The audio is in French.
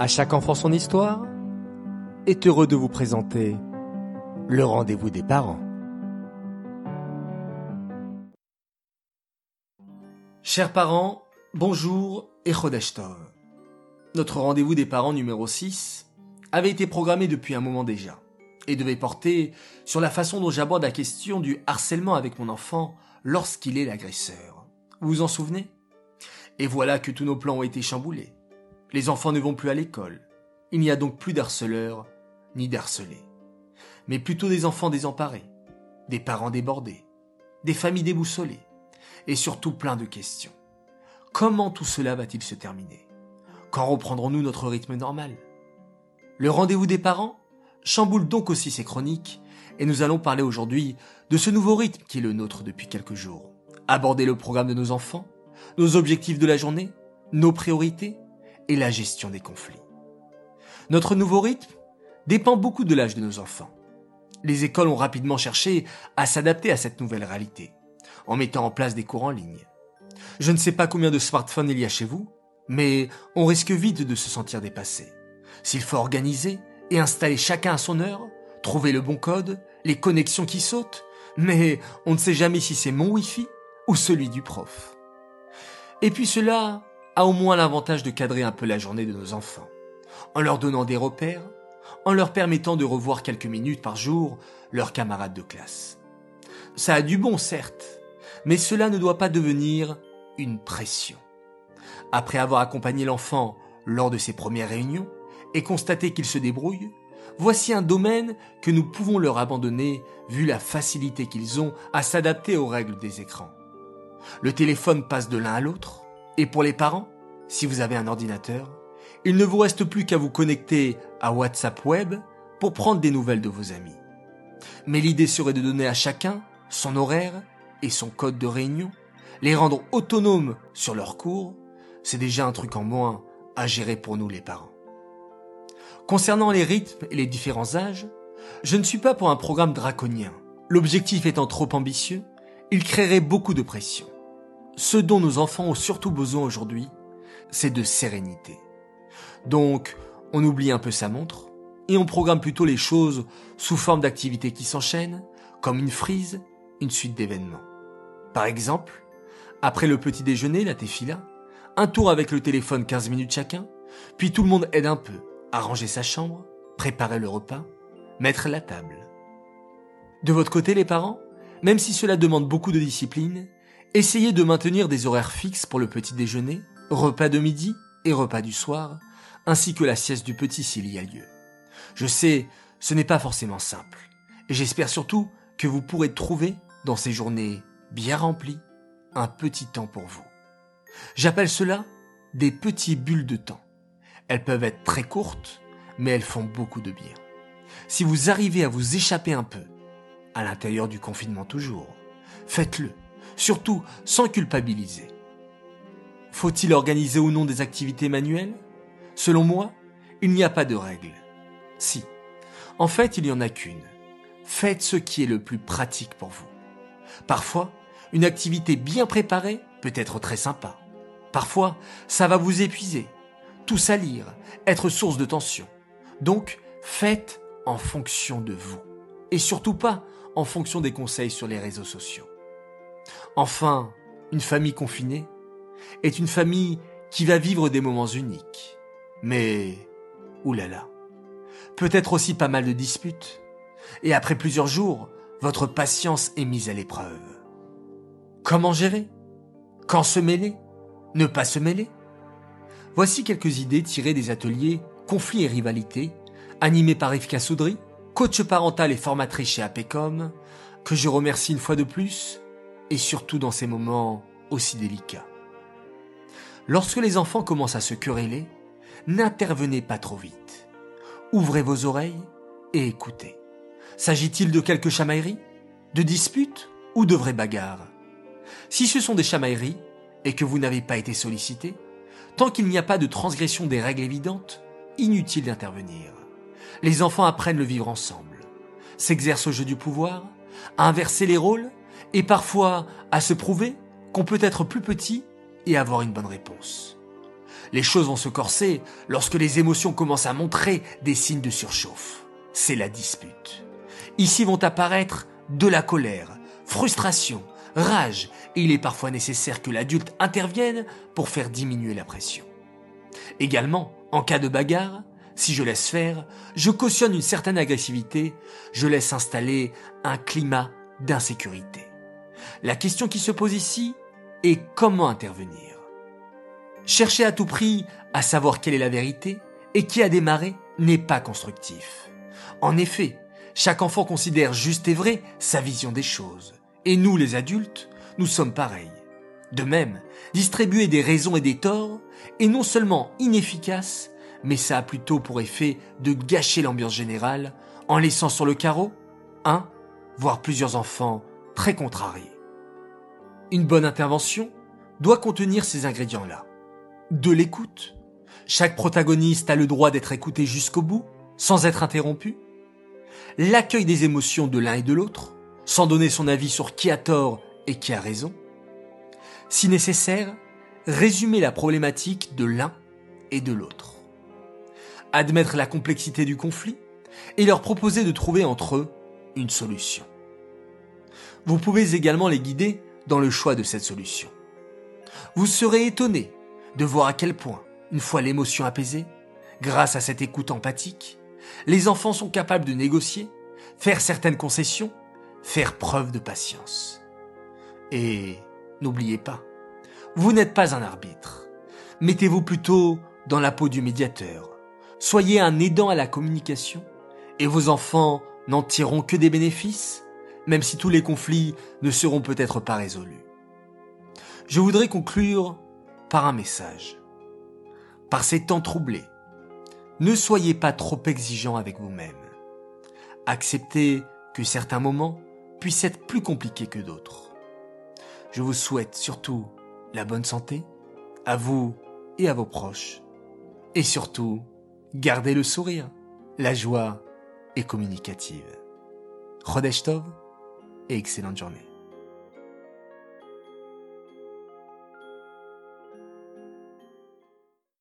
À chaque enfant son histoire est heureux de vous présenter le rendez-vous des parents. Chers parents, bonjour et Chodesh Tov. Notre rendez-vous des parents numéro 6 avait été programmé depuis un moment déjà et devait porter sur la façon dont j'aborde la question du harcèlement avec mon enfant lorsqu'il est l'agresseur. Vous vous en souvenez? Et voilà que tous nos plans ont été chamboulés. Les enfants ne vont plus à l'école. Il n'y a donc plus d'harceleurs ni d'harcelés. Mais plutôt des enfants désemparés, des parents débordés, des familles déboussolées, et surtout plein de questions. Comment tout cela va-t-il se terminer? Quand reprendrons-nous notre rythme normal? Le rendez-vous des parents? Chamboule donc aussi ses chroniques, et nous allons parler aujourd'hui de ce nouveau rythme qui est le nôtre depuis quelques jours. Aborder le programme de nos enfants, nos objectifs de la journée, nos priorités et la gestion des conflits. Notre nouveau rythme dépend beaucoup de l'âge de nos enfants. Les écoles ont rapidement cherché à s'adapter à cette nouvelle réalité, en mettant en place des cours en ligne. Je ne sais pas combien de smartphones il y a chez vous, mais on risque vite de se sentir dépassé. S'il faut organiser et installer chacun à son heure, trouver le bon code, les connexions qui sautent, mais on ne sait jamais si c'est mon Wi-Fi ou celui du prof. Et puis cela a au moins l'avantage de cadrer un peu la journée de nos enfants, en leur donnant des repères, en leur permettant de revoir quelques minutes par jour leurs camarades de classe. Ça a du bon, certes, mais cela ne doit pas devenir une pression. Après avoir accompagné l'enfant lors de ses premières réunions et constaté qu'il se débrouille, voici un domaine que nous pouvons leur abandonner vu la facilité qu'ils ont à s'adapter aux règles des écrans. Le téléphone passe de l'un à l'autre, et pour les parents, si vous avez un ordinateur, il ne vous reste plus qu'à vous connecter à WhatsApp Web pour prendre des nouvelles de vos amis. Mais l'idée serait de donner à chacun son horaire et son code de réunion, les rendre autonomes sur leurs cours, c'est déjà un truc en moins à gérer pour nous les parents. Concernant les rythmes et les différents âges, je ne suis pas pour un programme draconien. L'objectif étant trop ambitieux, il créerait beaucoup de pression. Ce dont nos enfants ont surtout besoin aujourd'hui, c'est de sérénité. Donc, on oublie un peu sa montre et on programme plutôt les choses sous forme d'activités qui s'enchaînent, comme une frise, une suite d'événements. Par exemple, après le petit déjeuner, la tefila, un tour avec le téléphone 15 minutes chacun, puis tout le monde aide un peu, à ranger sa chambre, préparer le repas, mettre la table. De votre côté, les parents, même si cela demande beaucoup de discipline, essayez de maintenir des horaires fixes pour le petit déjeuner, repas de midi et repas du soir, ainsi que la sieste du petit s'il y a lieu. Je sais, ce n'est pas forcément simple, et j'espère surtout que vous pourrez trouver, dans ces journées bien remplies, un petit temps pour vous. J'appelle cela des petits bulles de temps. Elles peuvent être très courtes, mais elles font beaucoup de bien. Si vous arrivez à vous échapper un peu, à l'intérieur du confinement toujours, faites-le, surtout sans culpabiliser. Faut-il organiser ou non des activités manuelles? Selon moi, il n'y a pas de règle. Si. En fait, il n'y en a qu'une. Faites ce qui est le plus pratique pour vous. Parfois, une activité bien préparée peut être très sympa. Parfois, ça va vous épuiser, tout salir, être source de tension. Donc, faites en fonction de vous. Et surtout pas en fonction des conseils sur les réseaux sociaux. Enfin, une famille confinée est une famille qui va vivre des moments uniques. Mais, oulala, peut-être aussi pas mal de disputes. Et après plusieurs jours, votre patience est mise à l'épreuve. Comment gérer? Quand se mêler? Ne pas se mêler? Voici quelques idées tirées des ateliers Conflits et rivalités, animés par Evka Soudry, coach parental et formatrice chez APECOM, que je remercie une fois de plus, et surtout dans ces moments aussi délicats. Lorsque les enfants commencent à se quereller, n'intervenez pas trop vite. Ouvrez vos oreilles et écoutez. S'agit-il de quelques chamailleries, de disputes ou de vraies bagarres Si ce sont des chamailleries et que vous n'avez pas été sollicité, tant qu'il n'y a pas de transgression des règles évidentes, inutile d'intervenir. Les enfants apprennent le vivre ensemble, s'exercent au jeu du pouvoir, à inverser les rôles et parfois à se prouver qu'on peut être plus petit et avoir une bonne réponse. Les choses vont se corser lorsque les émotions commencent à montrer des signes de surchauffe. C'est la dispute. Ici vont apparaître de la colère, frustration, rage, et il est parfois nécessaire que l'adulte intervienne pour faire diminuer la pression. Également, en cas de bagarre, si je laisse faire, je cautionne une certaine agressivité, je laisse installer un climat d'insécurité. La question qui se pose ici est comment intervenir. Chercher à tout prix à savoir quelle est la vérité et qui a démarré n'est pas constructif. En effet, chaque enfant considère juste et vrai sa vision des choses. Et nous, les adultes, nous sommes pareils. De même, distribuer des raisons et des torts est non seulement inefficace, mais ça a plutôt pour effet de gâcher l'ambiance générale en laissant sur le carreau un, voire plusieurs enfants très contrariés. Une bonne intervention doit contenir ces ingrédients-là. De l'écoute. Chaque protagoniste a le droit d'être écouté jusqu'au bout, sans être interrompu. L'accueil des émotions de l'un et de l'autre, sans donner son avis sur qui a tort et qui a raison. Si nécessaire, résumer la problématique de l'un et de l'autre. Admettre la complexité du conflit et leur proposer de trouver entre eux une solution. Vous pouvez également les guider dans le choix de cette solution. Vous serez étonné de voir à quel point, une fois l'émotion apaisée, grâce à cette écoute empathique, les enfants sont capables de négocier, faire certaines concessions, faire preuve de patience. Et n'oubliez pas, vous n'êtes pas un arbitre. Mettez-vous plutôt dans la peau du médiateur. Soyez un aidant à la communication et vos enfants n'en tireront que des bénéfices même si tous les conflits ne seront peut-être pas résolus. Je voudrais conclure par un message. Par ces temps troublés, ne soyez pas trop exigeant avec vous-même. Acceptez que certains moments puissent être plus compliqués que d'autres. Je vous souhaite surtout la bonne santé, à vous et à vos proches. Et surtout, gardez le sourire. La joie est communicative. Chodesh et excellente journée.